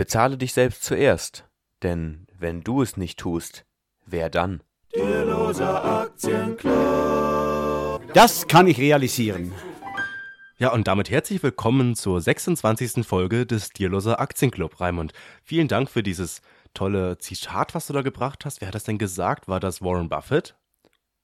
Bezahle dich selbst zuerst, denn wenn du es nicht tust, wer dann? Das kann ich realisieren. Ja, und damit herzlich willkommen zur 26. Folge des Dierloser Aktienclub, Raimund. Vielen Dank für dieses tolle Zitat, was du da gebracht hast. Wer hat das denn gesagt? War das Warren Buffett?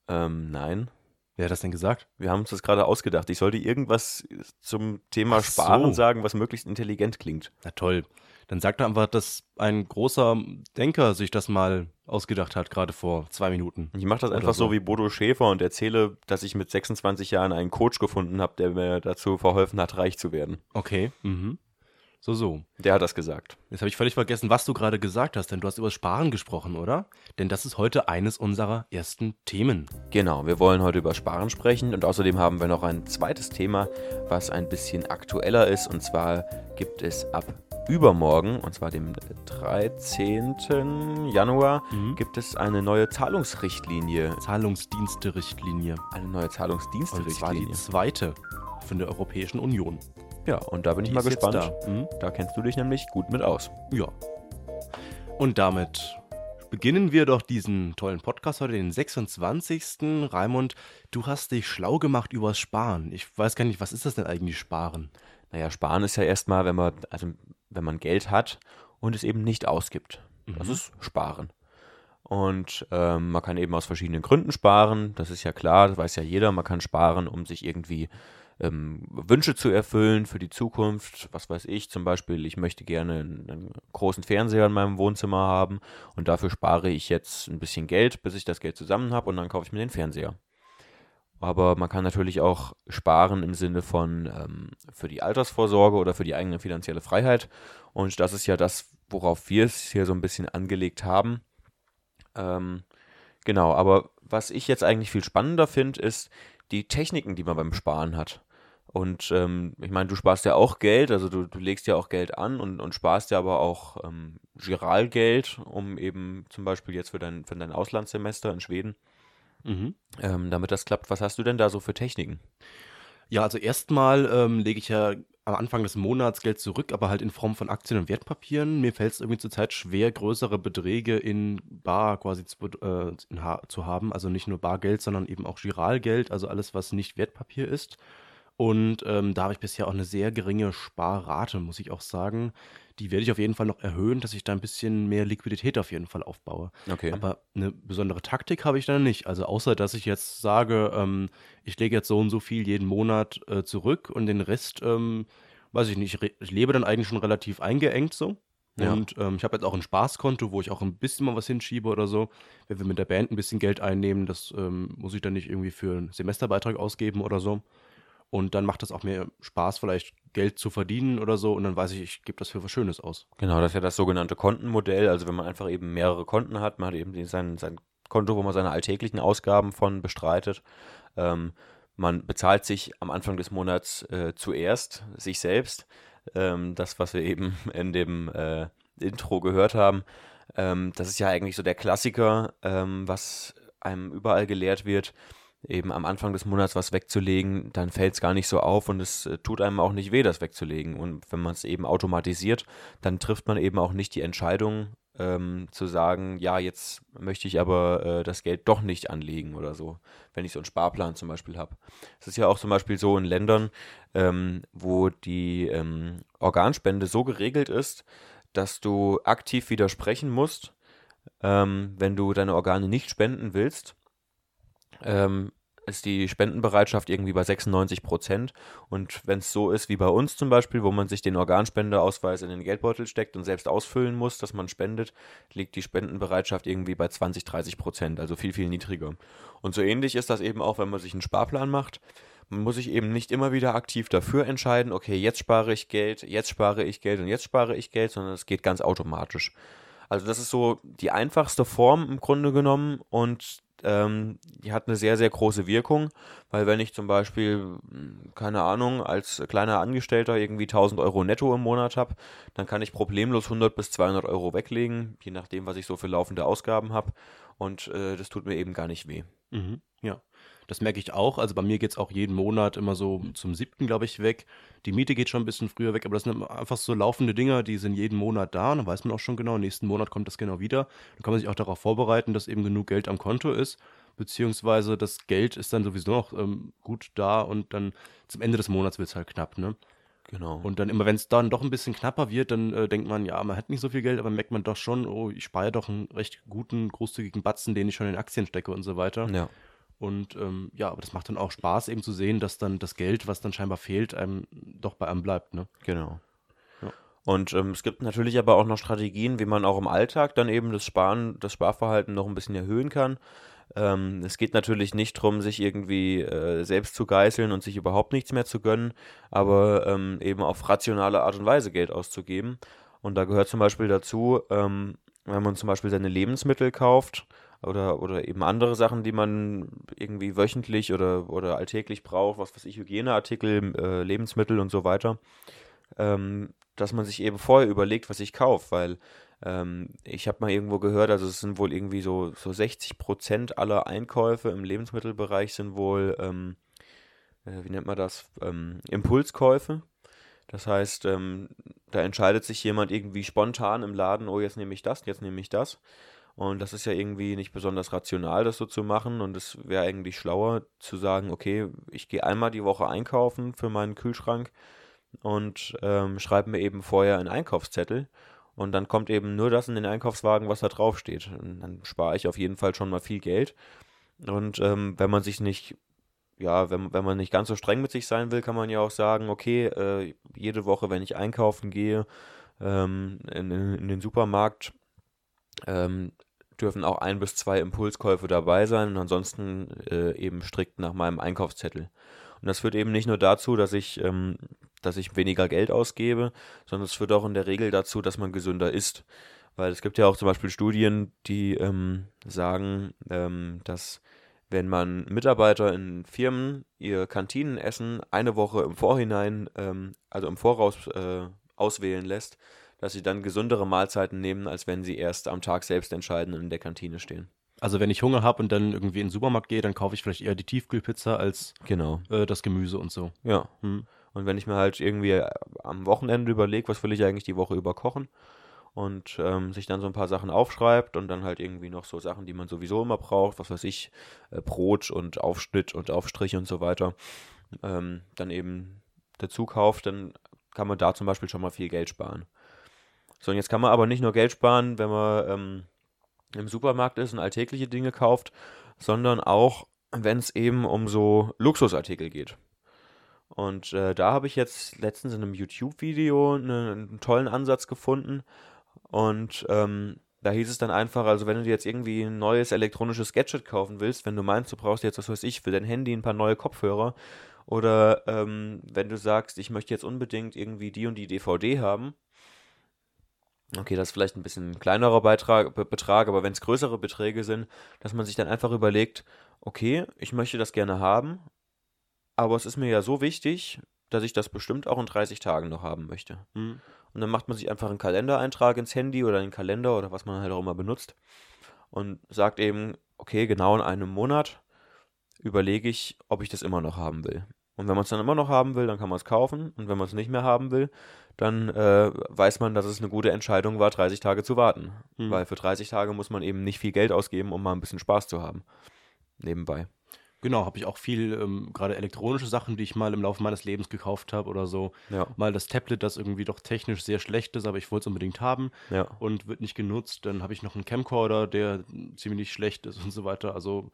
Ähm, nein. Wer hat das denn gesagt? Wir haben uns das gerade ausgedacht. Ich sollte irgendwas zum Thema Ach so. Sparen sagen, was möglichst intelligent klingt. Na toll. Dann sagt er einfach, dass ein großer Denker sich das mal ausgedacht hat, gerade vor zwei Minuten. Ich mache das einfach so so. wie Bodo Schäfer und erzähle, dass ich mit 26 Jahren einen Coach gefunden habe, der mir dazu verholfen hat, reich zu werden. Okay. Mhm. So, so. Der hat das gesagt. Jetzt habe ich völlig vergessen, was du gerade gesagt hast, denn du hast über Sparen gesprochen, oder? Denn das ist heute eines unserer ersten Themen. Genau, wir wollen heute über Sparen sprechen und außerdem haben wir noch ein zweites Thema, was ein bisschen aktueller ist. Und zwar gibt es ab übermorgen, und zwar dem 13. Januar, Mhm. gibt es eine neue Zahlungsrichtlinie. Zahlungsdienste-Richtlinie. Eine neue Und zwar die Zahlungsdienste-Richtlinie. zweite von der Europäischen Union. Ja, und da bin ich Die mal ist jetzt gespannt. Da. Mhm. Da kennst du dich nämlich gut mit aus. Ja. Und damit beginnen wir doch diesen tollen Podcast heute, den 26. Raimund, du hast dich schlau gemacht übers Sparen. Ich weiß gar nicht, was ist das denn eigentlich Sparen? Naja, sparen ist ja erstmal, wenn man, also wenn man Geld hat und es eben nicht ausgibt. Das Mhm. ist Sparen. Und ähm, man kann eben aus verschiedenen Gründen sparen. Das ist ja klar, das weiß ja jeder. Man kann sparen, um sich irgendwie ähm, Wünsche zu erfüllen für die Zukunft. Was weiß ich, zum Beispiel, ich möchte gerne einen, einen großen Fernseher in meinem Wohnzimmer haben und dafür spare ich jetzt ein bisschen Geld, bis ich das Geld zusammen habe und dann kaufe ich mir den Fernseher. Aber man kann natürlich auch sparen im Sinne von ähm, für die Altersvorsorge oder für die eigene finanzielle Freiheit. Und das ist ja das, worauf wir es hier so ein bisschen angelegt haben. Ähm, genau, aber was ich jetzt eigentlich viel spannender finde, ist die Techniken, die man beim Sparen hat. Und ähm, ich meine, du sparst ja auch Geld, also du, du legst ja auch Geld an und, und sparst ja aber auch ähm, Giralgeld, um eben zum Beispiel jetzt für dein, für dein Auslandssemester in Schweden Mhm. ähm, damit das klappt, was hast du denn da so für Techniken? Ja, also erstmal ähm, lege ich ja am Anfang des Monats Geld zurück, aber halt in Form von Aktien und Wertpapieren. Mir fällt es irgendwie zurzeit schwer, größere Beträge in Bar quasi zu, äh, ha zu haben. Also nicht nur Bargeld, sondern eben auch Giralgeld, also alles, was nicht Wertpapier ist. Und ähm, da habe ich bisher auch eine sehr geringe Sparrate, muss ich auch sagen. Die werde ich auf jeden Fall noch erhöhen, dass ich da ein bisschen mehr Liquidität auf jeden Fall aufbaue. Okay. Aber eine besondere Taktik habe ich da nicht. Also außer, dass ich jetzt sage, ähm, ich lege jetzt so und so viel jeden Monat äh, zurück und den Rest, ähm, weiß ich nicht, ich, lebe dann eigentlich schon relativ eingeengt so. Ja. Und ähm, ich habe jetzt auch ein Spaßkonto, wo ich auch ein bisschen mal was hinschiebe oder so. Wenn wir mit der Band ein bisschen Geld einnehmen, das ähm, muss ich dann nicht irgendwie für einen Semesterbeitrag ausgeben oder so. Und dann macht es auch mehr Spaß, vielleicht Geld zu verdienen oder so. Und dann weiß ich, ich gebe das für was Schönes aus. Genau, das ist ja das sogenannte Kontenmodell. Also wenn man einfach eben mehrere Konten hat, man hat eben sein, sein Konto, wo man seine alltäglichen Ausgaben von bestreitet. Ähm, man bezahlt sich am Anfang des Monats äh, zuerst sich selbst. Ähm, das, was wir eben in dem äh, Intro gehört haben, ähm, das ist ja eigentlich so der Klassiker, ähm, was einem überall gelehrt wird. Eben am Anfang des Monats was wegzulegen, dann fällt es gar nicht so auf und es äh, tut einem auch nicht weh, das wegzulegen. Und wenn man es eben automatisiert, dann trifft man eben auch nicht die Entscheidung ähm, zu sagen, ja, jetzt möchte ich aber äh, das Geld doch nicht anlegen oder so, wenn ich so einen Sparplan zum Beispiel habe. Es ist ja auch zum Beispiel so in Ländern, ähm, wo die ähm, Organspende so geregelt ist, dass du aktiv widersprechen musst, ähm, wenn du deine Organe nicht spenden willst. Ähm, ist die Spendenbereitschaft irgendwie bei 96 Prozent. Und wenn es so ist wie bei uns zum Beispiel, wo man sich den Organspendeausweis in den Geldbeutel steckt und selbst ausfüllen muss, dass man spendet, liegt die Spendenbereitschaft irgendwie bei 20, 30 Prozent, also viel, viel niedriger. Und so ähnlich ist das eben auch, wenn man sich einen Sparplan macht. Man muss sich eben nicht immer wieder aktiv dafür entscheiden, okay, jetzt spare ich Geld, jetzt spare ich Geld und jetzt spare ich Geld, sondern es geht ganz automatisch. Also das ist so die einfachste Form im Grunde genommen und ähm, die hat eine sehr, sehr große Wirkung, weil wenn ich zum Beispiel, mh, keine Ahnung, als kleiner Angestellter irgendwie 1000 Euro netto im Monat habe, dann kann ich problemlos 100 bis 200 Euro weglegen, je nachdem, was ich so für laufende Ausgaben habe und äh, das tut mir eben gar nicht weh. Mhm, ja. Das merke ich auch. Also bei mir geht es auch jeden Monat immer so zum siebten, glaube ich, weg. Die Miete geht schon ein bisschen früher weg, aber das sind einfach so laufende Dinger, die sind jeden Monat da. Und dann weiß man auch schon genau, nächsten Monat kommt das genau wieder. Dann kann man sich auch darauf vorbereiten, dass eben genug Geld am Konto ist. Beziehungsweise das Geld ist dann sowieso noch ähm, gut da und dann zum Ende des Monats wird es halt knapp, ne? Genau. Und dann immer, wenn es dann doch ein bisschen knapper wird, dann äh, denkt man, ja, man hat nicht so viel Geld, aber merkt man doch schon, oh, ich spare doch einen recht guten, großzügigen Batzen, den ich schon in Aktien stecke und so weiter. ja. Und ähm, ja, aber das macht dann auch Spaß, eben zu sehen, dass dann das Geld, was dann scheinbar fehlt, einem doch bei einem bleibt, ne? Genau. Ja. Und ähm, es gibt natürlich aber auch noch Strategien, wie man auch im Alltag dann eben das Sparen, das Sparverhalten noch ein bisschen erhöhen kann. Ähm, es geht natürlich nicht darum, sich irgendwie äh, selbst zu geißeln und sich überhaupt nichts mehr zu gönnen, aber ähm, eben auf rationale Art und Weise Geld auszugeben. Und da gehört zum Beispiel dazu, ähm, wenn man zum Beispiel seine Lebensmittel kauft oder, oder eben andere Sachen, die man irgendwie wöchentlich oder, oder alltäglich braucht, was weiß ich, Hygieneartikel, äh, Lebensmittel und so weiter, ähm, dass man sich eben vorher überlegt, was ich kaufe, weil ähm, ich habe mal irgendwo gehört, also es sind wohl irgendwie so, so 60 Prozent aller Einkäufe im Lebensmittelbereich sind wohl, ähm, äh, wie nennt man das, ähm, Impulskäufe. Das heißt, ähm, da entscheidet sich jemand irgendwie spontan im Laden, oh, jetzt nehme ich das, jetzt nehme ich das. Und das ist ja irgendwie nicht besonders rational, das so zu machen. Und es wäre eigentlich schlauer zu sagen, okay, ich gehe einmal die Woche einkaufen für meinen Kühlschrank und ähm, schreibe mir eben vorher einen Einkaufszettel. Und dann kommt eben nur das in den Einkaufswagen, was da draufsteht. Und dann spare ich auf jeden Fall schon mal viel Geld. Und ähm, wenn man sich nicht, ja, wenn, wenn man nicht ganz so streng mit sich sein will, kann man ja auch sagen, okay, äh, jede Woche, wenn ich einkaufen gehe ähm, in, in den Supermarkt, ähm, dürfen auch ein bis zwei Impulskäufe dabei sein und ansonsten äh, eben strikt nach meinem Einkaufszettel. Und das führt eben nicht nur dazu, dass ich, ähm, dass ich weniger Geld ausgebe, sondern es führt auch in der Regel dazu, dass man gesünder isst. Weil es gibt ja auch zum Beispiel Studien, die ähm, sagen, ähm, dass wenn man Mitarbeiter in Firmen ihr Kantinenessen eine Woche im Vorhinein, ähm, also im Voraus äh, auswählen lässt, dass sie dann gesündere Mahlzeiten nehmen, als wenn sie erst am Tag selbst entscheiden und in der Kantine stehen. Also wenn ich Hunger habe und dann irgendwie in den Supermarkt gehe, dann kaufe ich vielleicht eher die Tiefkühlpizza als Genau. äh, das Gemüse und so. Ja. Hm. Und wenn ich mir halt irgendwie äh, am Wochenende überlege, was will ich eigentlich die Woche über kochen und ähm, sich dann so ein paar Sachen aufschreibt und dann halt irgendwie noch so Sachen, die man sowieso immer braucht, was weiß ich, äh, Brot und Aufschnitt und Aufstrich und so weiter, ähm, dann eben dazu kauft, dann kann man da zum Beispiel schon mal viel Geld sparen. So, und jetzt kann man aber nicht nur Geld sparen, wenn man ähm, im Supermarkt ist und alltägliche Dinge kauft, sondern auch, wenn es eben um so Luxusartikel geht. Und äh, da habe ich jetzt letztens in einem YouTube-Video ne, einen tollen Ansatz gefunden. Und ähm, da hieß es dann einfach, also wenn du dir jetzt irgendwie ein neues elektronisches Gadget kaufen willst, wenn du meinst, du brauchst jetzt, was weiß ich, für dein Handy ein paar neue Kopfhörer, oder ähm, wenn du sagst, ich möchte jetzt unbedingt irgendwie die und die DVD haben, Okay, das ist vielleicht ein bisschen ein kleinerer Beitrag, Be Betrag, aber wenn es größere Beträge sind, dass man sich dann einfach überlegt, okay, ich möchte das gerne haben, aber es ist mir ja so wichtig, dass ich das bestimmt auch in 30 Tagen noch haben möchte. Hm. Und dann macht man sich einfach einen Kalendereintrag ins Handy oder in den Kalender oder was man halt auch immer benutzt und sagt eben, okay, genau in einem Monat überlege ich, ob ich das immer noch haben will. Und wenn man es dann immer noch haben will, dann kann man es kaufen. Und wenn man es nicht mehr haben will, dann äh, weiß man, dass es eine gute Entscheidung war, 30 Tage zu warten. Hm. Weil für 30 Tage muss man eben nicht viel Geld ausgeben, um mal ein bisschen Spaß zu haben. Nebenbei. Genau, habe ich auch viel, ähm, gerade elektronische Sachen, die ich mal im Laufe meines Lebens gekauft habe oder so. Ja. Mal das Tablet, das irgendwie doch technisch sehr schlecht ist, aber ich wollte es unbedingt haben Ja. und wird nicht genutzt. Dann habe ich noch einen Camcorder, der ziemlich schlecht ist und so weiter. Also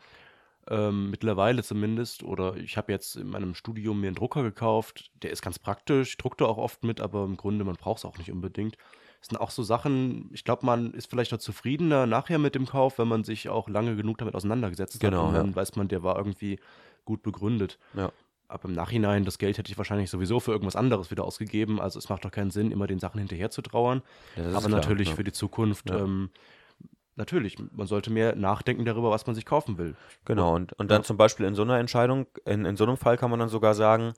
ähm, mittlerweile zumindest. Oder ich habe jetzt in meinem Studium mir einen Drucker gekauft. Der ist ganz praktisch, ich druckte auch oft mit, aber im Grunde, man braucht es auch nicht unbedingt. Das sind auch so Sachen, ich glaube, man ist vielleicht auch zufriedener nachher mit dem Kauf, wenn man sich auch lange genug damit auseinandergesetzt Genau, hat. Und dann ja. weiß man, der war irgendwie gut begründet. Ja. Aber im Nachhinein, das Geld hätte ich wahrscheinlich sowieso für irgendwas anderes wieder ausgegeben. Also es macht doch keinen Sinn, immer den Sachen hinterher zu trauern. Aber klar, natürlich ja. für die Zukunft, ähm, natürlich, man sollte mehr nachdenken darüber, was man sich kaufen will. Genau, und, und dann Ja. zum Beispiel in so einer Entscheidung, in, in so einem Fall kann man dann sogar sagen,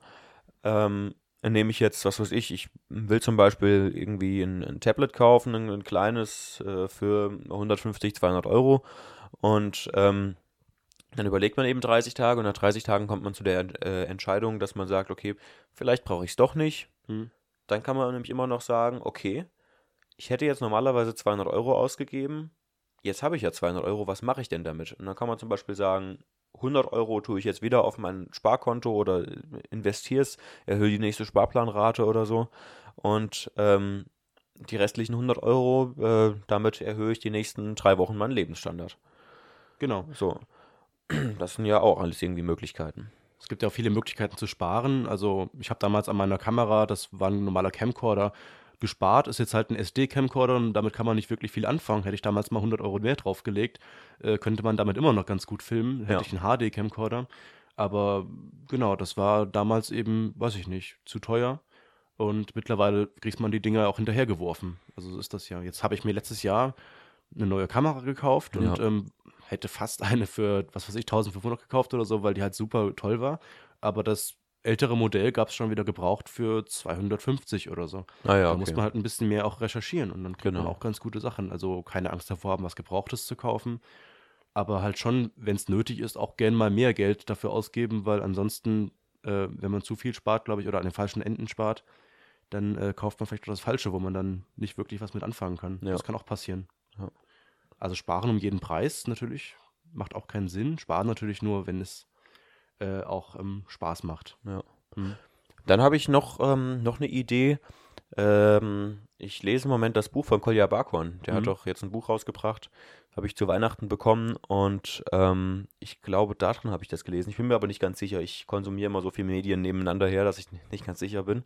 ähm, nehme ich jetzt, was weiß ich, ich will zum Beispiel irgendwie ein, ein Tablet kaufen, ein, ein kleines äh, für 150, 200 Euro und ähm, Dann überlegt man eben 30 Tage und nach 30 Tagen kommt man zu der äh, Entscheidung, dass man sagt, okay, vielleicht brauche ich es doch nicht. Hm. Dann kann man nämlich immer noch sagen, okay, ich hätte jetzt normalerweise 200 Euro ausgegeben, jetzt habe ich ja 200 Euro, was mache ich denn damit? Und dann kann man zum Beispiel sagen, 100 Euro tue ich jetzt wieder auf mein Sparkonto oder investiere es, erhöhe die nächste Sparplanrate oder so. Und ähm, die restlichen 100 Euro, äh, damit erhöhe ich die nächsten drei Wochen meinen Lebensstandard. Genau. So. Das sind ja auch alles irgendwie Möglichkeiten. Es gibt ja auch viele Möglichkeiten zu sparen. Also ich habe damals an meiner Kamera, das war ein normaler Camcorder, gespart. Ist jetzt halt ein SD-Camcorder und damit kann man nicht wirklich viel anfangen. Hätte ich damals mal 100 Euro mehr draufgelegt, äh, könnte man damit immer noch ganz gut filmen. Hätte Ja. ich einen HD-Camcorder. Aber genau, das war damals eben, weiß ich nicht, zu teuer. Und mittlerweile kriegt man die Dinger auch hinterhergeworfen. Also so ist das ja. Jetzt habe ich mir letztes Jahr eine neue Kamera gekauft und Ja. ähm, hätte fast eine für, was weiß ich, 1500 gekauft oder so, weil die halt super toll war. Aber das ältere Modell gab es schon wieder gebraucht für 250 oder so. Ah ja, da okay. muss man halt ein bisschen mehr auch recherchieren und dann kriegt man Genau. auch ganz gute Sachen. Also keine Angst davor haben, was Gebrauchtes zu kaufen. Aber halt schon, wenn es nötig ist, auch gern mal mehr Geld dafür ausgeben, weil ansonsten, äh, wenn man zu viel spart, glaube ich, oder an den falschen Enden spart, dann äh, kauft man vielleicht auch das Falsche, wo man dann nicht wirklich was mit anfangen kann. Ja. Das kann auch passieren. Ja. Also sparen um jeden Preis natürlich macht auch keinen Sinn. Sparen natürlich nur, wenn es äh, auch ähm, Spaß macht. Ja. Hm. Dann habe ich noch, ähm, noch eine Idee. Ähm, ich lese im Moment das Buch von Kolja Barkhorn. Der hat Mhm. doch jetzt ein Buch rausgebracht. Habe ich zu Weihnachten bekommen und ähm, ich glaube, darin habe ich das gelesen. Ich bin mir aber nicht ganz sicher. Ich konsumiere immer so viele Medien nebeneinander her, dass ich nicht ganz sicher bin.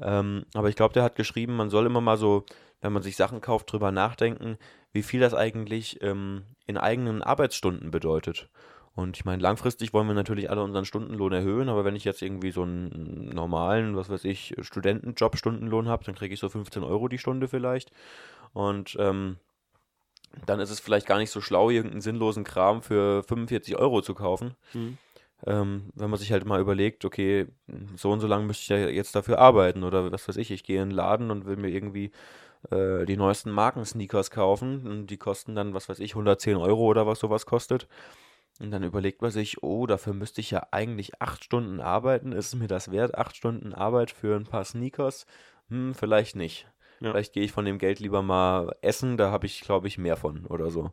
Ähm, aber ich glaube, der hat geschrieben, man soll immer mal so, wenn man sich Sachen kauft, drüber nachdenken, wie viel das eigentlich ähm, in eigenen Arbeitsstunden bedeutet. Und ich meine, langfristig wollen wir natürlich alle unseren Stundenlohn erhöhen, aber wenn ich jetzt irgendwie so einen normalen, was weiß ich, Studentenjob Stundenlohn habe, dann kriege ich so 15 Euro die Stunde vielleicht. Und ähm, dann ist es vielleicht gar nicht so schlau, irgendeinen sinnlosen Kram für 45 Euro zu kaufen. Hm. Ähm, wenn man sich halt mal überlegt, okay, so und so lange müsste ich ja jetzt dafür arbeiten oder was weiß ich, ich gehe in den Laden und will mir irgendwie äh, die neuesten Marken-Sneakers kaufen und die kosten dann, was weiß ich, 110 Euro oder was sowas kostet. Und dann überlegt man sich, oh, dafür müsste ich ja eigentlich acht Stunden arbeiten. Ist es mir das wert, acht Stunden Arbeit für ein paar Sneakers? Hm, vielleicht nicht. Ja. Vielleicht gehe ich von dem Geld lieber mal essen, da habe ich, glaube ich, mehr von oder so.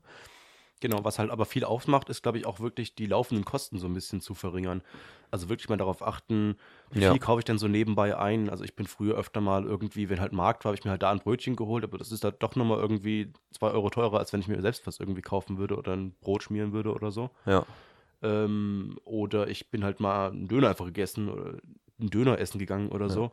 Genau, was halt aber viel aufmacht, ist, glaube ich, auch wirklich die laufenden Kosten so ein bisschen zu verringern. Also wirklich mal darauf achten, wie Ja. viel kaufe ich denn so nebenbei ein. Also ich bin früher öfter mal irgendwie, wenn halt Markt war, habe ich mir halt da ein Brötchen geholt, aber das ist halt doch nochmal irgendwie zwei Euro teurer, als wenn ich mir selbst was irgendwie kaufen würde oder ein Brot schmieren würde oder so. Ja, Ähm, oder ich bin halt mal einen Döner einfach gegessen oder einen Döner essen gegangen oder Ja. so.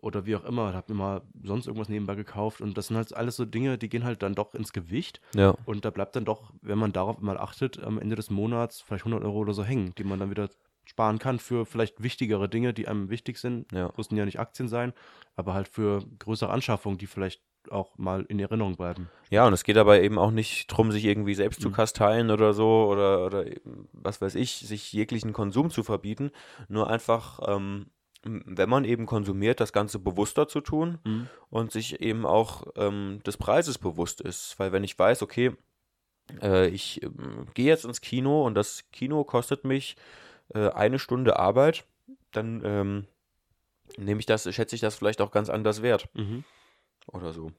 Oder wie auch immer, habe mir mal sonst irgendwas nebenbei gekauft. Und das sind halt alles so Dinge, die gehen halt dann doch ins Gewicht. ja, Und da bleibt dann doch, wenn man darauf mal achtet, am Ende des Monats vielleicht 100 Euro oder so hängen, die man dann wieder sparen kann für vielleicht wichtigere Dinge, die einem wichtig sind. ja. Müssen ja nicht Aktien sein, aber halt für größere Anschaffungen, die vielleicht auch mal in Erinnerung bleiben. Ja, und es geht dabei eben auch nicht drum, sich irgendwie selbst zu Mhm. kasteien oder so oder, oder was weiß ich, sich jeglichen Konsum zu verbieten. Nur einfach, ähm, wenn man eben konsumiert, das Ganze bewusster zu tun und sich eben auch ähm, des Preises bewusst ist. Weil wenn ich weiß, okay, äh, ich ähm, gehe jetzt ins Kino und das Kino kostet mich äh, eine Stunde Arbeit, dann ähm, nehme ich das, schätze ich das vielleicht auch ganz anders wert Mhm. oder so.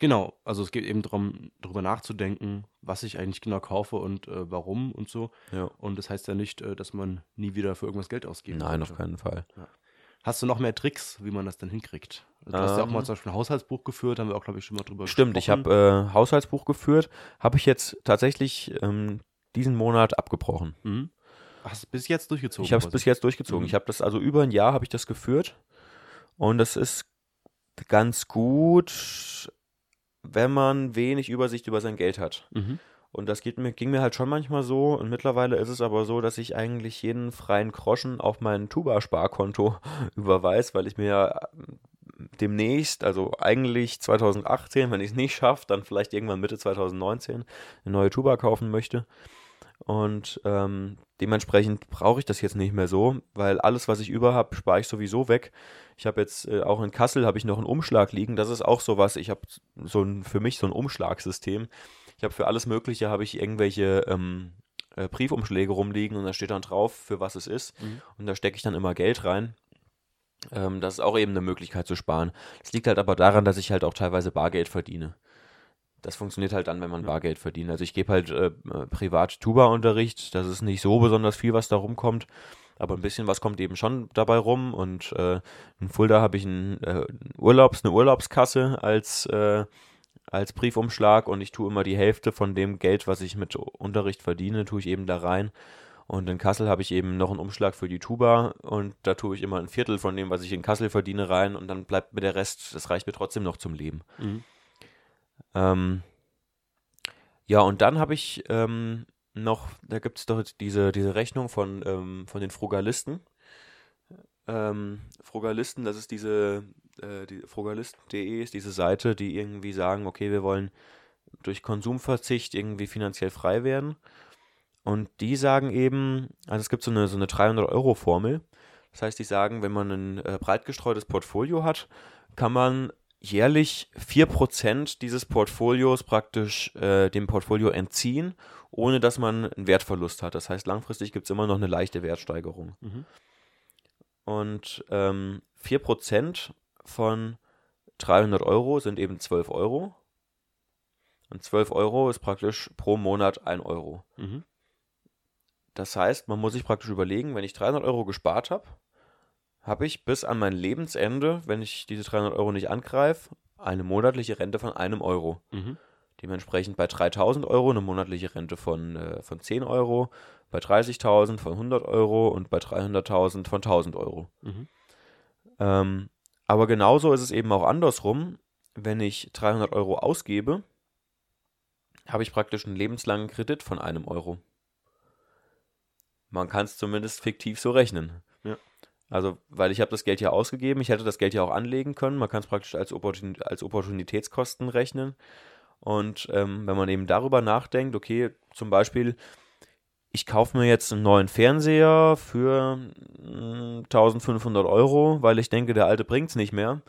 Genau, also es geht eben darum, darüber nachzudenken, was ich eigentlich genau kaufe und äh, warum und so. Ja. Und das heißt ja nicht, äh, dass man nie wieder für irgendwas Geld ausgeben Nein, auf sollte. keinen Fall. Hast du noch mehr Tricks, wie man das dann hinkriegt? Also du hast ja auch Ähm. mal zum Beispiel ein Haushaltsbuch geführt, haben wir auch, glaube ich, schon mal drüber Stimmt, ich gesprochen. habe äh, Haushaltsbuch geführt, habe ich jetzt tatsächlich ähm, diesen Monat abgebrochen. Mhm. Hast du bis jetzt durchgezogen? ich habe es bis jetzt durchgezogen. Mhm. Ich habe das also über ein Jahr habe ich das geführt und das ist ganz gut, wenn man wenig Übersicht über sein Geld hat. Mhm. Und das geht mir, ging mir halt schon manchmal so. Und mittlerweile ist es aber so, dass ich eigentlich jeden freien Groschen auf mein Tuba-Sparkonto überweise, weil ich mir ja ähm, demnächst, also eigentlich 2018, wenn ich es nicht schaffe, dann vielleicht irgendwann Mitte 2019 eine neue Tuba kaufen möchte. Und ähm, dementsprechend brauche ich das jetzt nicht mehr so, weil alles, was ich über habe, spare ich sowieso weg. Ich habe jetzt äh, auch in Kassel habe ich noch einen Umschlag liegen. Das ist auch sowas. Ich habe so ein, für mich so ein Umschlagsystem. Ich habe für alles Mögliche habe ich irgendwelche ähm, äh, Briefumschläge rumliegen und da steht dann drauf, für was es ist. Und da stecke ich dann immer Geld rein. Ähm, das ist auch eben eine Möglichkeit zu sparen. Das liegt halt aber daran, dass ich halt auch teilweise Bargeld verdiene. Das funktioniert halt dann, wenn man Bargeld verdient. Also ich gebe halt äh, privat Tuba-Unterricht. Das ist nicht so besonders viel, was da rumkommt. Aber ein bisschen was kommt eben schon dabei rum. Und äh, in Fulda habe ich ein, äh, Urlaubs, eine Urlaubskasse als, äh, als Briefumschlag und ich tue immer die Hälfte von dem Geld, was ich mit Unterricht verdiene, tue ich eben da rein. Und in Kassel habe ich eben noch einen Umschlag für die Tuba und da tue ich immer ein Viertel von dem, was ich in Kassel verdiene, rein und dann bleibt mir der Rest, das reicht mir trotzdem noch zum Leben. Ähm, ja, und dann habe ich ähm, noch, da gibt es doch diese, diese Rechnung von, ähm, von den Frugalisten. Ähm, Frugalisten, das ist diese, äh, die, frugalisten.de ist diese Seite, die irgendwie sagen, okay, wir wollen durch Konsumverzicht irgendwie finanziell frei werden. Und die sagen eben, also es gibt so eine, so eine 300-Euro-Formel. Das heißt, die sagen, wenn man ein äh, breit gestreutes Portfolio hat, kann man jährlich 4% dieses Portfolios praktisch äh, dem Portfolio entziehen, ohne dass man einen Wertverlust hat. Das heißt, langfristig gibt es immer noch eine leichte Wertsteigerung. Und ähm, 4% von 300 Euro sind eben 12 Euro. Und 12 Euro ist praktisch pro Monat 1 Euro. Mhm. Das heißt, man muss sich praktisch überlegen, wenn ich 300 Euro gespart habe, habe ich bis an mein Lebensende, wenn ich diese 300 Euro nicht angreife, eine monatliche Rente von einem Euro. Mhm. Dementsprechend bei 3000 Euro eine monatliche Rente von, äh, von 10 Euro, bei 30.000 von 100 Euro und bei 300.000 von 1000 Euro. Mhm. Ähm, aber genauso ist es eben auch andersrum. Wenn ich 300 Euro ausgebe, habe ich praktisch einen lebenslangen Kredit von einem Euro. Man kann es zumindest fiktiv so rechnen. Also, weil ich habe das Geld ja ausgegeben, ich hätte das Geld ja auch anlegen können. Man kann es praktisch als, Opportun als Opportunitätskosten rechnen. Und ähm, wenn man eben darüber nachdenkt, okay, zum Beispiel, ich kaufe mir jetzt einen neuen Fernseher für mm, 1500 Euro, weil ich denke, der alte bringt es nicht mehr,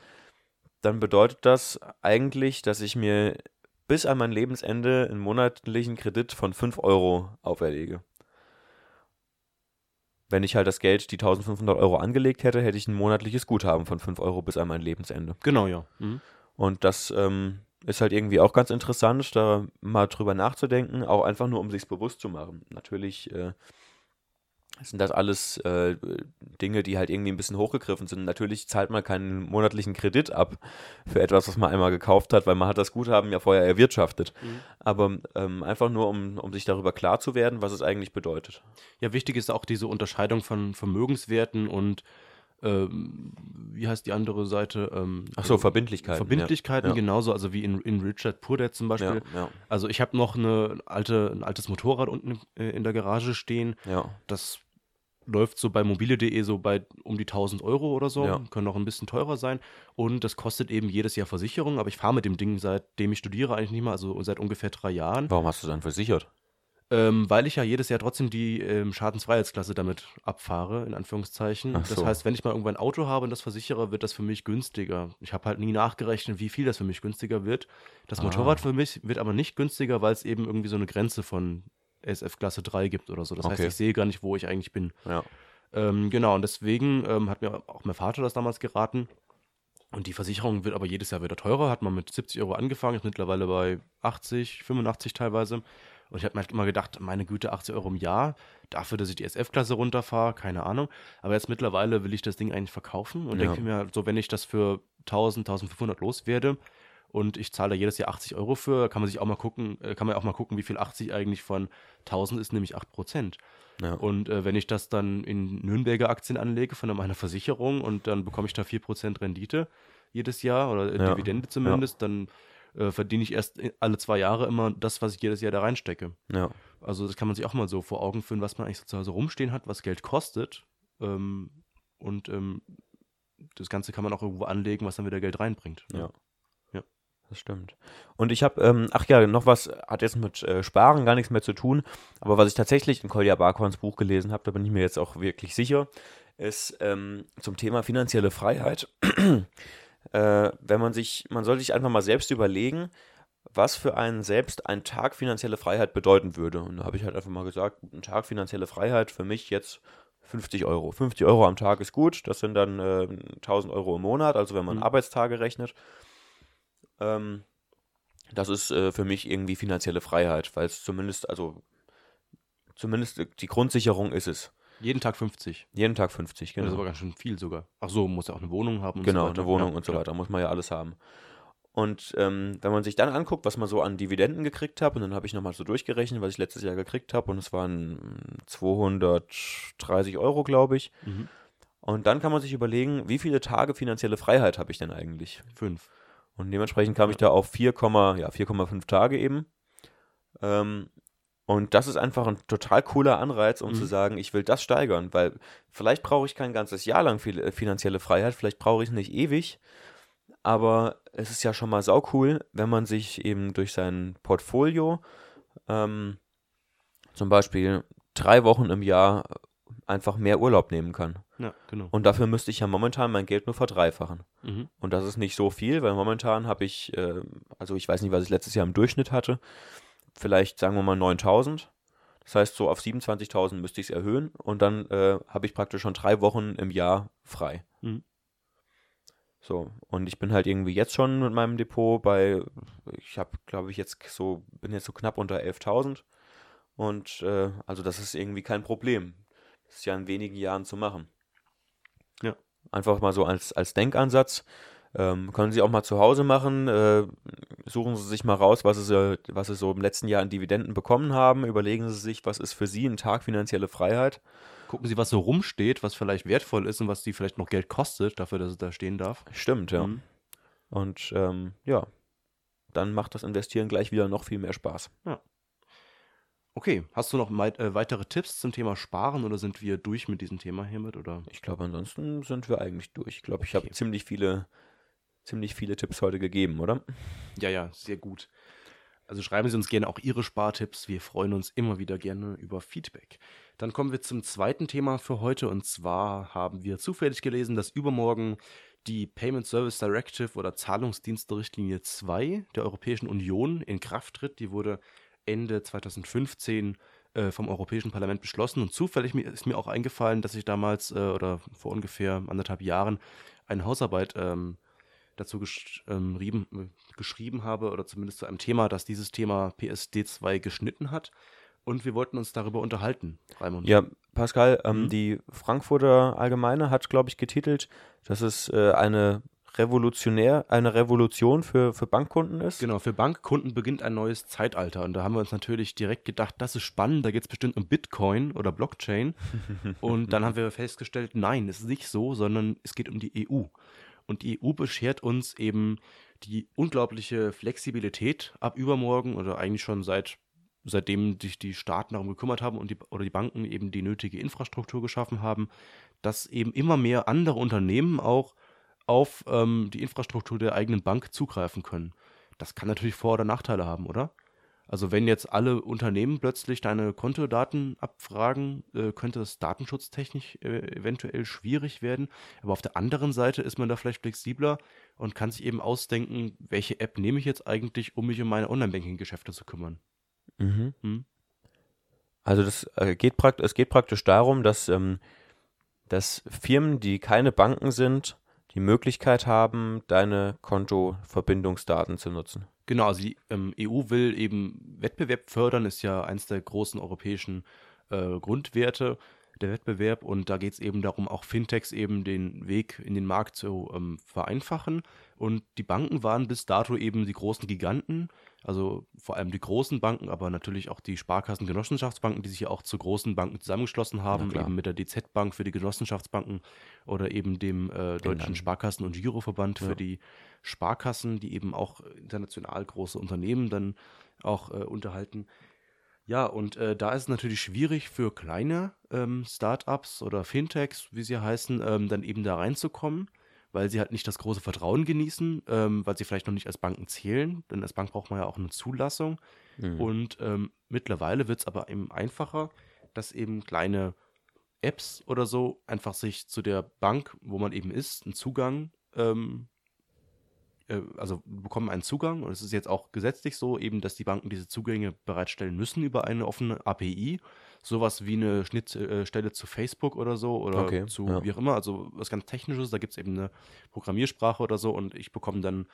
dann bedeutet das eigentlich, dass ich mir bis an mein Lebensende einen monatlichen Kredit von 5 Euro auferlege. Wenn ich halt das Geld, die 1500 Euro angelegt hätte, hätte ich ein monatliches Guthaben von 5 Euro bis an mein Lebensende. Genau, ja. Mhm. Und das ähm, ist halt irgendwie auch ganz interessant, da mal drüber nachzudenken, auch einfach nur, um sich's bewusst zu machen. Natürlich äh, sind das alles äh, Dinge, die halt irgendwie ein bisschen hochgegriffen sind. Natürlich zahlt man keinen monatlichen Kredit ab für etwas, was man einmal gekauft hat, weil man hat das Guthaben ja vorher erwirtschaftet. Aber ähm, einfach nur, um, um sich darüber klar zu werden, was es eigentlich bedeutet. Ja, wichtig ist auch diese Unterscheidung von Vermögenswerten und ähm, wie heißt die andere Seite? Ähm, Ach so, Verbindlichkeiten. Verbindlichkeiten, ja. genauso, also wie in, in Richard Purdett zum Ja, Beispiel. ja, Also ich habe noch eine alte, ein altes Motorrad unten äh, in der Garage stehen. ja, Das läuft so bei mobile.de so bei um die 1000 Euro oder so. Ja. Können auch ein bisschen teurer sein. Und das kostet eben jedes Jahr Versicherung. Aber ich fahre mit dem Ding seitdem ich studiere eigentlich nicht mehr, also seit ungefähr drei Jahren. Warum hast du dann versichert? Ähm, weil ich ja jedes Jahr trotzdem die ähm, Schadensfreiheitsklasse damit abfahre, in Anführungszeichen. Ach Das so. heißt, wenn ich mal irgendwann ein Auto habe und das versichere, wird das für mich günstiger. Ich habe halt nie nachgerechnet, wie viel das für mich günstiger wird. Das Ah. Motorrad für mich wird aber nicht günstiger, weil es eben irgendwie so eine Grenze von SF-Klasse 3 gibt oder so. Das heißt, Okay. ich sehe gar nicht, wo ich eigentlich bin. Ja. Ähm, genau, und deswegen ähm, hat mir auch mein Vater das damals geraten. Und die Versicherung wird aber jedes Jahr wieder teurer. Hat man mit 70 Euro angefangen, ist mittlerweile bei 80, 85 teilweise. Und ich habe mir halt immer gedacht, meine Güte, 80 Euro im Jahr, dafür, dass ich die SF-Klasse runterfahre, keine Ahnung. Aber jetzt mittlerweile will ich das Ding eigentlich verkaufen und Ja. denke mir, so wenn ich das für 1000, 1500 loswerde und ich zahle da jedes Jahr 80 Euro für, kann man sich auch mal gucken, äh, kann man auch mal gucken, wie viel 80 eigentlich von 1000 ist, nämlich 8 Prozent. Ja. Und äh, wenn ich das dann in Nürnberger Aktien anlege von meiner Versicherung und dann bekomme ich da 4% Rendite jedes Jahr oder äh, Ja, Dividende zumindest, dann äh, verdiene ich erst in- alle zwei Jahre immer das, was ich jedes Jahr da reinstecke. ja. Also das kann man sich auch mal so vor Augen führen, was man eigentlich so zu Hause rumstehen hat, was Geld kostet. Ähm, und ähm, das Ganze kann man auch irgendwo anlegen, was dann wieder Geld reinbringt. ne? Ja. Das stimmt. Und ich habe, ähm, ach ja, noch was, hat jetzt mit äh, Sparen gar nichts mehr zu tun, aber was ich tatsächlich in Kolja Barkhorns Buch gelesen habe, da bin ich mir jetzt auch wirklich sicher, ist ähm, zum Thema finanzielle Freiheit. äh, wenn man sich, man soll sich einfach mal selbst überlegen, was für einen selbst ein Tag finanzielle Freiheit bedeuten würde. Und da habe ich halt einfach mal gesagt, ein Tag finanzielle Freiheit für mich jetzt 50 Euro. 50 Euro am Tag ist gut, das sind dann äh, 1000 Euro im Monat, also wenn man Mhm. Arbeitstage rechnet. Ähm, das ist äh, für mich irgendwie finanzielle Freiheit, weil es zumindest, also zumindest die Grundsicherung ist es. Jeden Tag 50. Jeden Tag 50, Das ist genau. aber ganz schön viel sogar. Ach so, muss ja auch eine Wohnung haben und Genau, so weiter. eine Wohnung Ja, und so weiter, muss man ja alles haben. Und ähm, wenn man sich dann anguckt, was man so an Dividenden gekriegt hat, und dann habe ich nochmal so durchgerechnet, was ich letztes Jahr gekriegt habe, und es waren 230 Euro, glaube ich. Mhm. Und dann kann man sich überlegen, wie viele Tage finanzielle Freiheit habe ich denn eigentlich? Fünf. Und dementsprechend kam ich da auf 4, ja, 4,5 Tage eben. Ähm, und das ist einfach ein total cooler Anreiz, um Mhm. zu sagen, ich will das steigern, weil vielleicht brauche ich kein ganzes Jahr lang äh, finanzielle Freiheit, vielleicht brauche ich es nicht ewig, aber es ist ja schon mal saucool, wenn man sich eben durch sein Portfolio ähm, zum Beispiel drei Wochen im Jahr einfach mehr Urlaub nehmen kann. Ja, genau. Und dafür müsste ich ja momentan mein Geld nur verdreifachen. Mhm. Und das ist nicht so viel, weil momentan habe ich, äh, also ich weiß nicht, was ich letztes Jahr im Durchschnitt hatte, vielleicht sagen wir mal 9000. Das heißt, so auf 27.000 müsste ich es erhöhen und dann äh, habe ich praktisch schon drei Wochen im Jahr frei. Mhm. So, und ich bin halt irgendwie jetzt schon mit meinem Depot bei, ich habe, glaube ich, jetzt so, bin jetzt so knapp unter 11.000. Und äh, also das ist irgendwie kein Problem. Das ist ja in wenigen Jahren zu machen. Ja. Einfach mal so als, als Denkansatz. Ähm, können Sie auch mal zu Hause machen. Äh, suchen Sie sich mal raus, was Sie, so- was Sie so im letzten Jahr an Dividenden bekommen haben. Überlegen Sie sich, was ist für Sie ein Tag finanzielle Freiheit. Gucken Sie, was so rumsteht, was vielleicht wertvoll ist und was die vielleicht noch Geld kostet, dafür, dass es da stehen darf. Stimmt, ja. Mhm. Und ähm, ja, dann macht das Investieren gleich wieder noch viel mehr Spaß. Okay, hast du noch mei- äh, weitere Tipps zum Thema Sparen oder sind wir durch mit diesem Thema hiermit? Oder? Ich glaube, ansonsten sind wir eigentlich durch. Ich glaube, ich habe Okay. ziemlich viele, ziemlich viele Tipps heute gegeben, oder? Ja, ja, sehr gut. Also schreiben Sie uns gerne auch Ihre Spartipps. Wir freuen uns immer wieder gerne über Feedback. Dann kommen wir zum zweiten Thema für heute und zwar haben wir zufällig gelesen, dass übermorgen die Payment Service Directive oder Zahlungsdienste-Richtlinie 2 der Europäischen Union in Kraft tritt. Die wurde Ende 2015 äh, vom Europäischen Parlament beschlossen und zufällig ist mir auch eingefallen, dass ich damals äh, oder vor ungefähr anderthalb Jahren eine Hausarbeit ähm, dazu gesch ähm, rieben, äh, geschrieben habe oder zumindest zu einem Thema, das dieses Thema PSD2 geschnitten hat. Und wir wollten uns darüber unterhalten, Raimund. Ja, Pascal, ähm, Mhm. die Frankfurter Allgemeine hat, glaube ich, getitelt, dass es äh, eine revolutionär, eine Revolution für, für Bankkunden ist. Genau, für Bankkunden beginnt ein neues Zeitalter. Und da haben wir uns natürlich direkt gedacht, das ist spannend, da geht es bestimmt um Bitcoin oder Blockchain. Und dann haben wir festgestellt, nein, es ist nicht so, sondern es geht um die EU. Und die EU beschert uns eben die unglaubliche Flexibilität ab übermorgen oder eigentlich schon seit seitdem sich die Staaten darum gekümmert haben und die, oder die Banken eben die nötige Infrastruktur geschaffen haben, dass eben immer mehr andere Unternehmen auch auf ähm, die Infrastruktur der eigenen Bank zugreifen können. Das kann natürlich Vor- oder Nachteile haben, oder? Also wenn jetzt alle Unternehmen plötzlich deine Kontodaten abfragen, äh, könnte das datenschutztechnisch äh, eventuell schwierig werden. Aber auf der anderen Seite ist man da vielleicht flexibler und kann sich eben ausdenken, welche App nehme ich jetzt eigentlich, um mich um meine Online-Banking-Geschäfte zu kümmern. Mhm. Hm? Also das äh, geht prakt es geht praktisch darum, dass, ähm, dass Firmen, die keine Banken sind, die Möglichkeit haben, deine Kontoverbindungsdaten zu nutzen. Genau, also die ähm, EU will eben Wettbewerb fördern, ist ja eins der großen europäischen äh, Grundwerte, der Wettbewerb. Und da geht es eben darum, auch Fintechs eben den Weg in den Markt zu ähm, vereinfachen. Und die Banken waren bis dato eben die großen Giganten, also vor allem die großen Banken, aber natürlich auch die Sparkassen, Genossenschaftsbanken, die sich ja auch zu großen Banken zusammengeschlossen haben, eben mit der DZ Bank für die Genossenschaftsbanken oder eben dem äh, Deutschen Genau. Sparkassen- und Giroverband Ja. für die Sparkassen, die eben auch international große Unternehmen dann auch äh, unterhalten. Ja, und äh, da ist es natürlich schwierig für kleine ähm, Startups oder Fintechs, wie sie heißen, ähm, dann eben da reinzukommen, weil sie halt nicht das große Vertrauen genießen, ähm, weil sie vielleicht noch nicht als Banken zählen, denn als Bank braucht man ja auch eine Zulassung. Mhm. Und ähm, mittlerweile wird es aber eben einfacher, dass eben kleine Apps oder so einfach sich zu der Bank, wo man eben ist, einen Zugang ähm, äh, also bekommen einen Zugang und es ist jetzt auch gesetzlich so, eben, dass die Banken diese Zugänge bereitstellen müssen über eine offene API. Sowas wie eine Schnittstelle zu Facebook oder so oder Okay, zu ja. wie auch immer, also was ganz Technisches, da gibt es eben eine Programmiersprache oder so und ich bekomme dann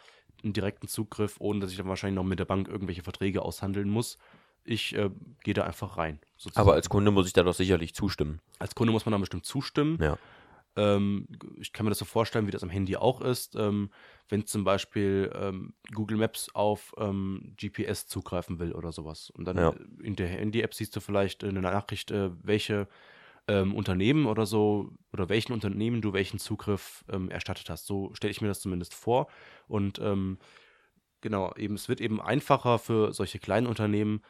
einen direkten Zugriff, ohne dass ich dann wahrscheinlich noch mit der Bank irgendwelche Verträge aushandeln muss. Ich äh, gehe da einfach rein. sozusagen. Aber als Kunde muss ich da doch sicherlich zustimmen. als Kunde muss man dann bestimmt zustimmen. Ja. Ähm, ich kann mir das so vorstellen, wie das am Handy auch ist. Ähm, wenn zum Beispiel ähm, Google Maps auf ähm, GPS zugreifen will oder sowas. Und dann Ja. in der Handy-App siehst du vielleicht äh, eine Nachricht, äh, welche ähm, Unternehmen oder so oder welchen Unternehmen du welchen Zugriff ähm, erstattet hast. So stelle ich mir das zumindest vor. Und genau, eben, es wird eben einfacher für solche kleinen Unternehmen,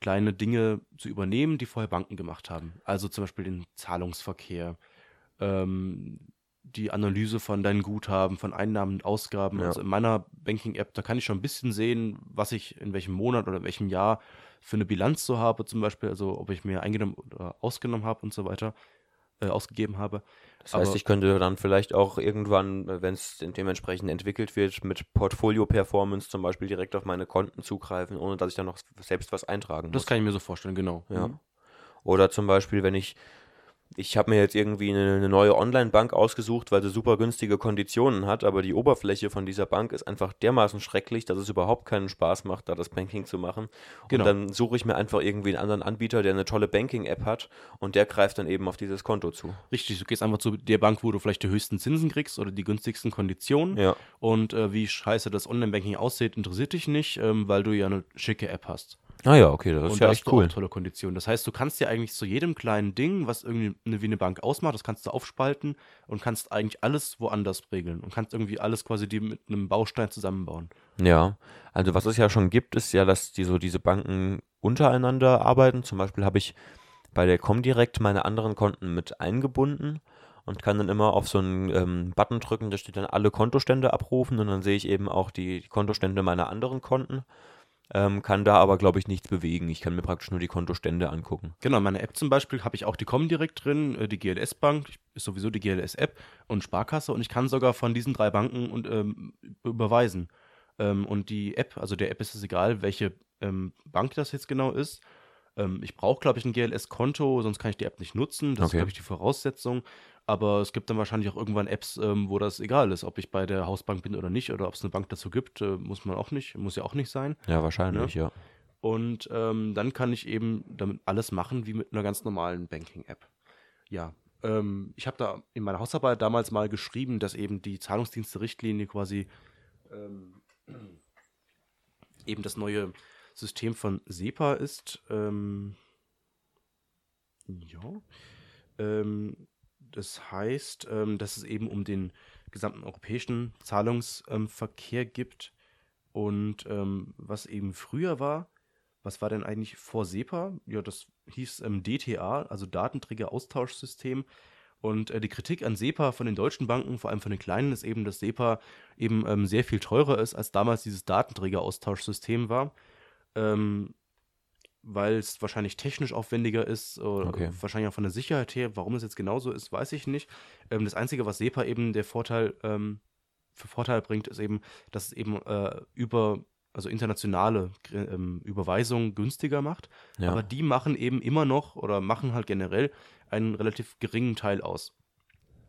kleine Dinge zu übernehmen, die vorher Banken gemacht haben. Also zum Beispiel den Zahlungsverkehr, ähm, die Analyse von deinen Guthaben, von Einnahmen und Ausgaben. Ja. Also in meiner Banking-App, da kann ich schon ein bisschen sehen, was ich in welchem Monat oder in welchem Jahr für eine Bilanz so habe, zum Beispiel, also ob ich mir eingenommen oder ausgenommen habe und so weiter, äh, ausgegeben habe. Das heißt, Aber- ich könnte dann vielleicht auch irgendwann, wenn es dementsprechend entwickelt wird, mit Portfolio-Performance zum Beispiel direkt auf meine Konten zugreifen, ohne dass ich dann noch selbst was eintragen muss. Das kann ich mir so vorstellen, genau. Ja. Mhm. Oder zum Beispiel, wenn ich, ich habe mir jetzt irgendwie eine, neue Online-Bank ausgesucht, weil sie super günstige Konditionen hat, aber die Oberfläche von dieser Bank ist einfach dermaßen schrecklich, dass es überhaupt keinen Spaß macht, da das Banking zu machen. Genau. Und dann suche ich mir einfach irgendwie einen anderen Anbieter, der eine tolle Banking-App hat und der greift dann eben auf dieses Konto zu. Richtig, du gehst einfach zu der Bank, wo du vielleicht die höchsten Zinsen kriegst oder die günstigsten Konditionen. Ja. Und äh, wie scheiße das Online-Banking aussieht, interessiert dich nicht, ähm, weil du ja eine schicke App hast. Ah ja, okay, das ist und ja da echt cool. auch tolle Konditionen. Das heißt, du kannst dir eigentlich zu jedem kleinen Ding, was irgendwie eine, wie eine Bank ausmacht, das kannst du aufspalten und kannst eigentlich alles woanders regeln und kannst irgendwie alles quasi die mit einem Baustein zusammenbauen. Ja, also was es ja schon gibt, ist ja, dass die so diese Banken untereinander arbeiten. Zum Beispiel habe ich bei der Comdirect meine anderen Konten mit eingebunden und kann dann immer auf so einen ähm, Button drücken, da steht dann alle Kontostände abrufen und dann sehe ich eben auch die, die Kontostände meiner anderen Konten. Ähm, kann da aber, glaube ich, nichts bewegen. Ich kann mir praktisch nur die Kontostände angucken. Genau, in meiner App zum Beispiel habe ich auch die Comdirect drin, äh, die GLS-Bank, ist sowieso die GLS-App und Sparkasse und ich kann sogar von diesen drei Banken und, ähm, überweisen. Ähm, und die App, also der App ist es egal, welche ähm, Bank das jetzt genau ist. Ähm, ich brauche, glaube ich, ein GLS-Konto, sonst kann ich die App nicht nutzen. Das ist, Okay. glaube ich, die Voraussetzung. Aber es gibt dann wahrscheinlich auch irgendwann Apps, ähm, wo das egal ist, ob ich bei der Hausbank bin oder nicht, oder ob es eine Bank dazu gibt, äh, muss man auch nicht, muss ja auch nicht sein. Ja, wahrscheinlich, ja. Und ähm, dann kann ich eben damit alles machen wie mit einer ganz normalen Banking-App. Ja, ähm, ich habe da in meiner Hausarbeit damals mal geschrieben, dass eben die Zahlungsdienste-Richtlinie quasi ähm, eben das neue System von SEPA ist. Ähm, ja. Ähm, das heißt, ähm, dass es eben um den gesamten europäischen Zahlungsverkehr gibt. Und ähm, was eben früher war, was war denn eigentlich vor SEPA? Ja, das hieß ähm, DTA, also Datenträger-Austauschsystem. Und äh, die Kritik an SEPA von den deutschen Banken, vor allem von den kleinen, ist eben, dass SEPA eben ähm, sehr viel teurer ist, als damals dieses Datenträger-Austauschsystem war. Ähm, weil es wahrscheinlich technisch aufwendiger ist oder Okay. wahrscheinlich auch von der Sicherheit her. Warum es jetzt genauso ist, weiß ich nicht. Ähm, das Einzige, was SEPA eben der Vorteil ähm, für Vorteil bringt, ist eben, dass es eben äh, über also internationale ähm, Überweisungen günstiger macht. Ja. Aber die machen eben immer noch oder machen halt generell einen relativ geringen Teil aus.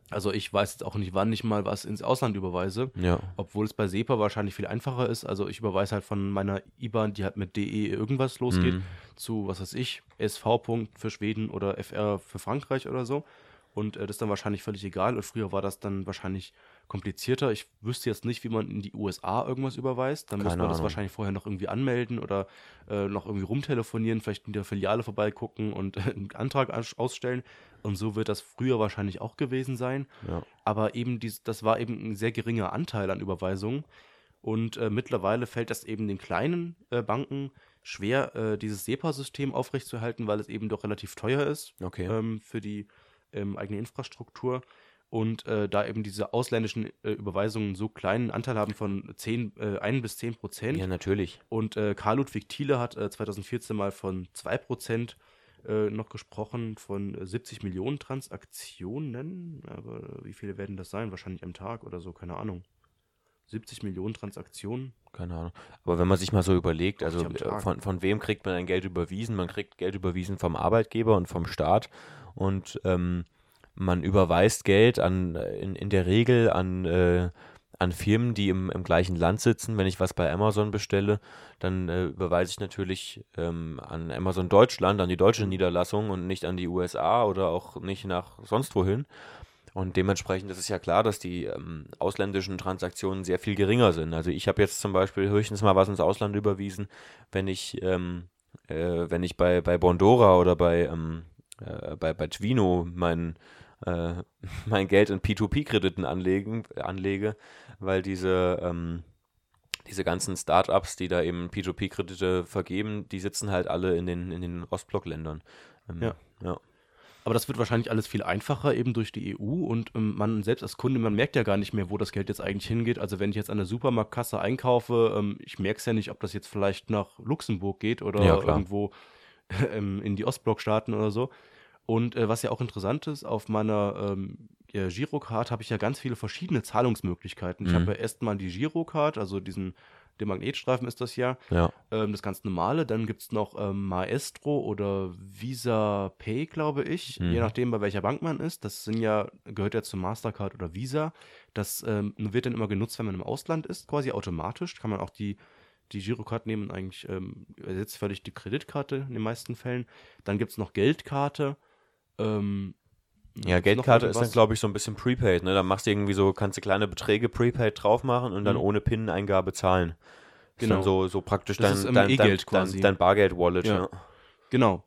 Also ich weiß jetzt auch nicht, wann ich mal was ins Ausland überweise, Ja. obwohl es bei SEPA wahrscheinlich viel einfacher ist. Also ich überweise halt von meiner IBAN, die halt mit DE irgendwas losgeht, Mhm. zu, was weiß ich, SV. Für Schweden oder FR für Frankreich oder so. Und äh, das ist dann wahrscheinlich völlig egal. Und früher war das dann wahrscheinlich komplizierter. Ich wüsste jetzt nicht, wie man in die USA irgendwas überweist. Dann muss Keine man das Ahnung. wahrscheinlich vorher noch irgendwie anmelden oder äh, noch irgendwie rumtelefonieren, vielleicht in der Filiale vorbeigucken und einen Antrag aus- ausstellen. Und so wird das früher wahrscheinlich auch gewesen sein. Ja. Aber eben dies, das war eben ein sehr geringer Anteil an Überweisungen. Und äh, mittlerweile fällt das eben den kleinen äh, Banken schwer, äh, dieses SEPA-System aufrechtzuerhalten, weil es eben doch relativ teuer ist Okay. ähm, für die ähm, eigene Infrastruktur. Und äh, da eben diese ausländischen äh, Überweisungen so kleinen Anteil haben von 10, äh, 1 bis 10 Prozent. ja, natürlich. Und äh, Karl Ludwig Thiele hat äh, 2014 mal von 2% äh, noch gesprochen, von äh, 70 Millionen Transaktionen. Aber wie viele werden das sein? Wahrscheinlich am Tag oder so, keine Ahnung. 70 Millionen Transaktionen. Keine Ahnung. Aber wenn man sich mal so überlegt, also äh, von, von wem kriegt man ein Geld überwiesen? Man kriegt Geld überwiesen vom Arbeitgeber und vom Staat und ähm, man überweist Geld an, äh, in, in der Regel an, äh, an Firmen, die im, im gleichen Land sitzen. Wenn ich was bei Amazon bestelle, dann äh, überweise ich natürlich ähm, an Amazon Deutschland, an die deutsche Niederlassung und nicht an die USA oder auch nicht nach sonst wohin. Und dementsprechend ist es ja klar, dass die ähm, ausländischen Transaktionen sehr viel geringer sind. Also ich habe jetzt zum Beispiel höchstens mal was ins Ausland überwiesen, wenn ich, ähm, äh, wenn ich bei, bei Bondora oder bei, ähm, äh, bei, bei Twino mein, äh, mein Geld in P2P-Krediten anlegen, anlege, weil diese, ähm, diese ganzen Startups, die da eben P2P-Kredite vergeben, die sitzen halt alle in den, in den Ostblockländern. Ähm, Ja. ja. Aber das wird wahrscheinlich alles viel einfacher eben durch die EU und ähm, man selbst als Kunde, man merkt ja gar nicht mehr, wo das Geld jetzt eigentlich hingeht. Also wenn ich jetzt an der Supermarktkasse einkaufe, ähm, ich merke es ja nicht, ob das jetzt vielleicht nach Luxemburg geht oder Ja, irgendwo ähm, in die Ostblockstaaten oder so. Und äh, was ja auch interessant ist, auf meiner ähm, ja, Girocard habe ich ja ganz viele verschiedene Zahlungsmöglichkeiten. Ich Mhm. habe ja erstmal die Girocard, also diesen, den Magnetstreifen ist das ja, Ja. ähm, das ganz normale. Dann gibt es noch ähm, Maestro oder Visa Pay, glaube ich, Mhm. je nachdem, bei welcher Bank man ist. Das sind ja, gehört ja zu Mastercard oder Visa. Das ähm, wird dann immer genutzt, wenn man im Ausland ist, quasi automatisch. Kann man auch die, die Girocard nehmen und eigentlich ähm, ersetzt völlig die Kreditkarte in den meisten Fällen. Dann gibt es noch Geldkarte. Ähm, Ja, Geldkarte ist dann, glaube ich, so ein bisschen prepaid, ne? Da machst du irgendwie so, kannst du kleine Beträge prepaid drauf machen und dann Mhm. ohne PIN-Eingabe zahlen. Genau. dann so, so praktisch Das dein, ist, dein, E-Geld dein, dein, dein Bargeld-Wallet, Ja. ja. Genau.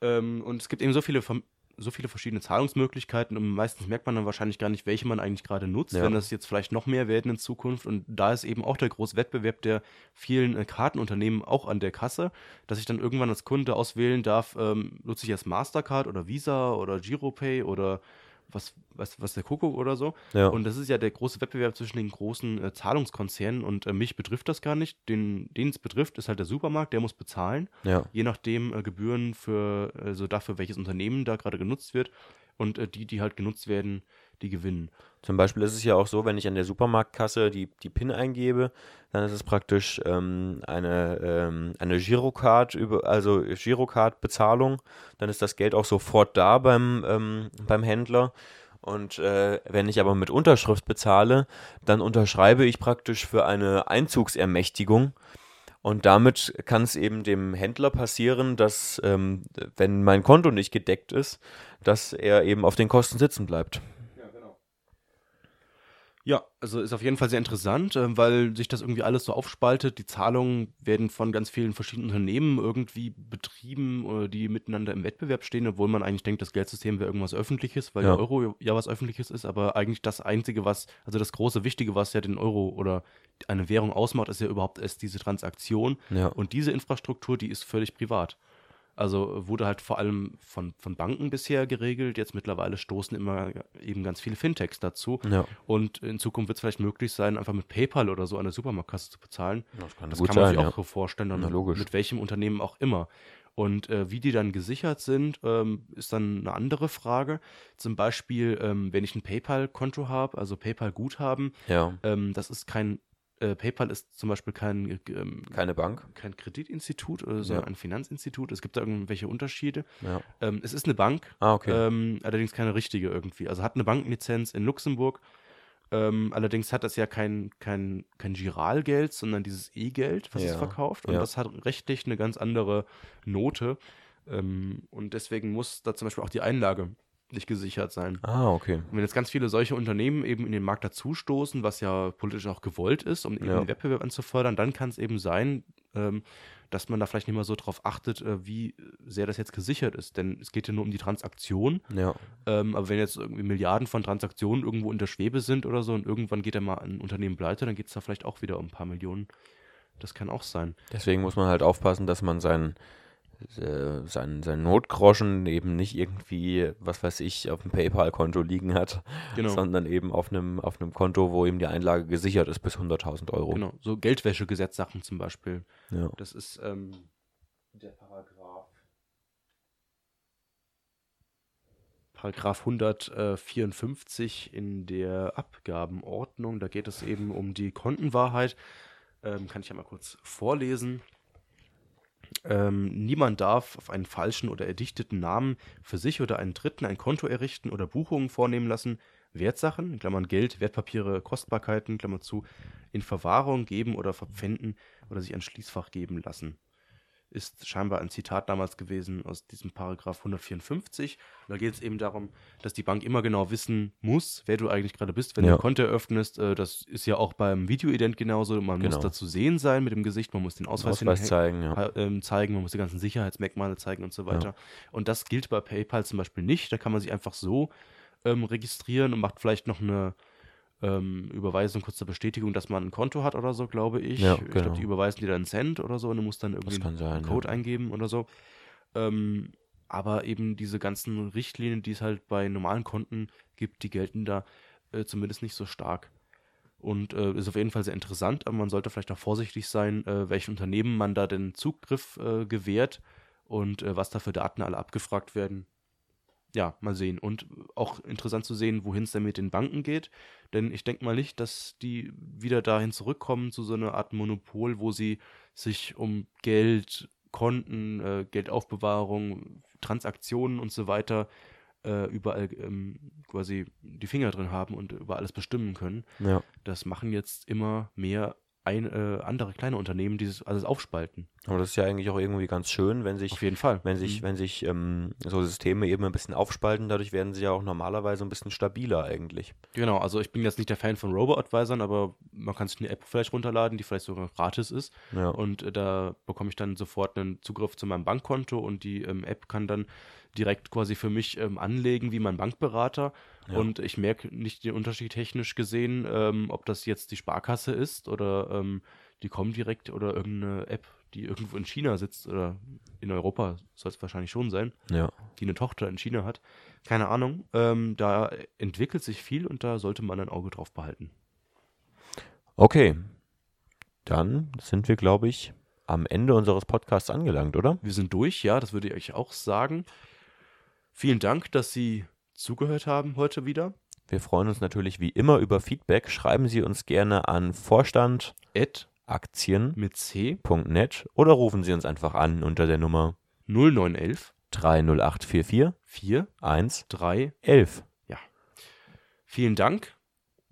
Ähm, und es gibt eben so viele, Verm- so viele verschiedene Zahlungsmöglichkeiten und meistens merkt man dann wahrscheinlich gar nicht, welche man eigentlich gerade nutzt, Ja. wenn das jetzt vielleicht noch mehr werden in Zukunft. Und da ist eben auch der große Wettbewerb der vielen äh, Kartenunternehmen auch an der Kasse, dass ich dann irgendwann als Kunde auswählen darf, ähm, nutze ich jetzt Mastercard oder Visa oder Giropay oder was, was, was der Kuckuck oder so. Ja. Und das ist ja der große Wettbewerb zwischen den großen äh, Zahlungskonzernen und äh, mich betrifft das gar nicht. Den es betrifft, ist halt der Supermarkt, der muss bezahlen ja. je nachdem äh, Gebühren für, also dafür, welches Unternehmen da gerade genutzt wird. Und äh, die, die halt genutzt werden, die gewinnen. Zum Beispiel ist es ja auch so, wenn ich an der Supermarktkasse die, die PIN eingebe, dann ist es praktisch ähm, eine, ähm, eine Girocard, über, also Girocard-Bezahlung. Dann ist das Geld auch sofort da beim, ähm, beim Händler. Und äh, wenn ich aber mit Unterschrift bezahle, dann unterschreibe ich praktisch für eine Einzugsermächtigung. Und damit kann es eben dem Händler passieren, dass, ähm, wenn mein Konto nicht gedeckt ist, dass er eben auf den Kosten sitzen bleibt. Ja, also ist auf jeden Fall sehr interessant, äh, weil sich das irgendwie alles so aufspaltet. Die Zahlungen werden von ganz vielen verschiedenen Unternehmen irgendwie betrieben, äh, die miteinander im Wettbewerb stehen, obwohl man eigentlich denkt, das Geldsystem wäre irgendwas Öffentliches, weil Ja. der Euro ja was Öffentliches ist, aber eigentlich das Einzige, was, also das große Wichtige, was ja den Euro oder eine Währung ausmacht, ist ja überhaupt erst diese Transaktion. Ja. Und diese Infrastruktur, die ist völlig privat. Also wurde halt vor allem von, von Banken bisher geregelt. Jetzt mittlerweile stoßen immer eben ganz viele Fintechs dazu. Ja. Und in Zukunft wird es vielleicht möglich sein, einfach mit PayPal oder so an der Supermarktkasse zu bezahlen. Das kann Das kann man sein, sich ja. auch so vorstellen, dann Na, logisch. mit welchem Unternehmen auch immer. Und äh, wie die dann gesichert sind, ähm, ist dann eine andere Frage. Zum Beispiel, ähm, wenn ich ein PayPal-Konto habe, also PayPal-Guthaben, Ja, ähm, das ist kein, äh, PayPal ist zum Beispiel kein, ähm, keine Bank. kein Kreditinstitut, äh, sondern Ja. ein Finanzinstitut. Es gibt da irgendwelche Unterschiede. Ja. Ähm, es ist eine Bank, Ah, okay. ähm, allerdings keine richtige irgendwie. Also hat eine Bankenlizenz in Luxemburg. Ähm, allerdings hat das ja kein, kein, kein Giralgeld, sondern dieses E-Geld, was es Ja, verkauft. Und das hat rechtlich eine ganz andere Note. Ähm, und deswegen muss da zum Beispiel auch die Einlage gesichert sein. ah, okay. Und wenn jetzt ganz viele solche Unternehmen eben in den Markt dazustoßen, was ja politisch auch gewollt ist, um eben Ja. den Wettbewerb anzufördern, dann kann es eben sein, ähm, dass man da vielleicht nicht mehr so drauf achtet, äh, wie sehr das jetzt gesichert ist. Denn es geht ja nur um die Transaktion. Ja. Ähm, aber wenn jetzt irgendwie Milliarden von Transaktionen irgendwo in der Schwebe sind oder so und irgendwann geht da mal ein Unternehmen pleite, dann geht es da vielleicht auch wieder um ein paar Millionen. Das kann auch sein. Deswegen muss man halt aufpassen, dass man sein, äh, sein, sein Notgroschen eben nicht irgendwie, was weiß ich, auf dem PayPal-Konto liegen hat, Genau. sondern eben auf einem, auf einem Konto, wo ihm die Einlage gesichert ist bis 100.000 Euro. Genau. So Geldwäschegesetzsachen zum Beispiel. Ja. Das ist ähm, der Paragraph. Paragraph 154 in der Abgabenordnung. Da geht es eben um die Kontenwahrheit. Ähm, kann ich ja mal kurz vorlesen. Ähm, niemand darf auf einen falschen oder erdichteten Namen für sich oder einen Dritten ein Konto errichten oder Buchungen vornehmen lassen, Wertsachen, Klammern Geld, Wertpapiere, Kostbarkeiten, Klammer zu, in Verwahrung geben oder verpfänden oder sich ein Schließfach geben lassen ist scheinbar ein Zitat damals gewesen aus diesem Paragraph 154. Und da geht es eben darum, dass die Bank immer genau wissen muss, wer du eigentlich gerade bist, wenn Ja. du ein Konto eröffnest. Äh, das ist ja auch beim Videoident genauso. Man muss Genau. da zu sehen sein mit dem Gesicht, man muss den Ausweis, Ausweis zeigen, ja. ha- ähm, zeigen, man muss die ganzen Sicherheitsmerkmale zeigen und so weiter. Und das gilt bei PayPal zum Beispiel nicht. Da kann man sich einfach so ähm, registrieren und macht vielleicht noch eine ähm, Überweisung kurz zur Bestätigung, dass man ein Konto hat oder so, glaube ich. Ja, Ich genau. glaube, die überweisen dir dann einen Cent oder so und du musst dann irgendwie sein, einen ja. Code eingeben oder so. Ähm, aber eben diese ganzen Richtlinien, die es halt bei normalen Konten gibt, die gelten da äh, zumindest nicht so stark. Und äh, ist auf jeden Fall sehr interessant, aber man sollte vielleicht auch vorsichtig sein, äh, welchen Unternehmen man da den Zugriff äh, gewährt und äh, was da für Daten alle abgefragt werden. Ja, mal sehen. Und auch interessant zu sehen, wohin es denn mit den Banken geht. Denn ich denke mal nicht, dass die wieder dahin zurückkommen zu so einer Art Monopol, wo sie sich um Geld, Konten, äh, Geldaufbewahrung, Transaktionen und so weiter äh, überall ähm, quasi die Finger drin haben und über alles bestimmen können. Ja. Das machen jetzt immer mehr ein, äh, andere kleine Unternehmen, die das alles aufspalten. Aber das ist ja eigentlich auch irgendwie ganz schön, wenn sich Auf jeden Fall. wenn sich, Mhm. wenn sich ähm, so Systeme eben ein bisschen aufspalten, dadurch werden sie ja auch normalerweise ein bisschen stabiler eigentlich. Genau, also ich bin jetzt nicht der Fan von Robo-Advisern, aber man kann sich eine App vielleicht runterladen, die vielleicht sogar gratis ist. Ja. Und äh, da bekomme ich dann sofort einen Zugriff zu meinem Bankkonto und die ähm, App kann dann direkt quasi für mich ähm, anlegen wie mein Bankberater. Ja. Und ich merke nicht den Unterschied technisch gesehen, ähm, ob das jetzt die Sparkasse ist oder ähm, die Comdirect oder irgendeine App, die irgendwo in China sitzt oder in Europa soll es wahrscheinlich schon sein, ja. die eine Tochter in China hat. Keine Ahnung. Ähm, da entwickelt sich viel und da sollte man ein Auge drauf behalten. Okay. Dann sind wir, glaube ich, am Ende unseres Podcasts angelangt, oder? Wir sind durch, ja, das würde ich euch auch sagen. Vielen Dank, dass Sie zugehört haben heute wieder. Wir freuen uns natürlich wie immer über Feedback. Schreiben Sie uns gerne an vorstandaktien.net Ed mit C oder rufen Sie uns einfach an unter der Nummer 0911 30844 4 1 3. 11. Vielen Dank.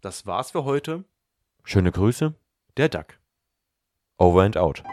Das war's für heute. Schöne Grüße. Der Duck. Over and out.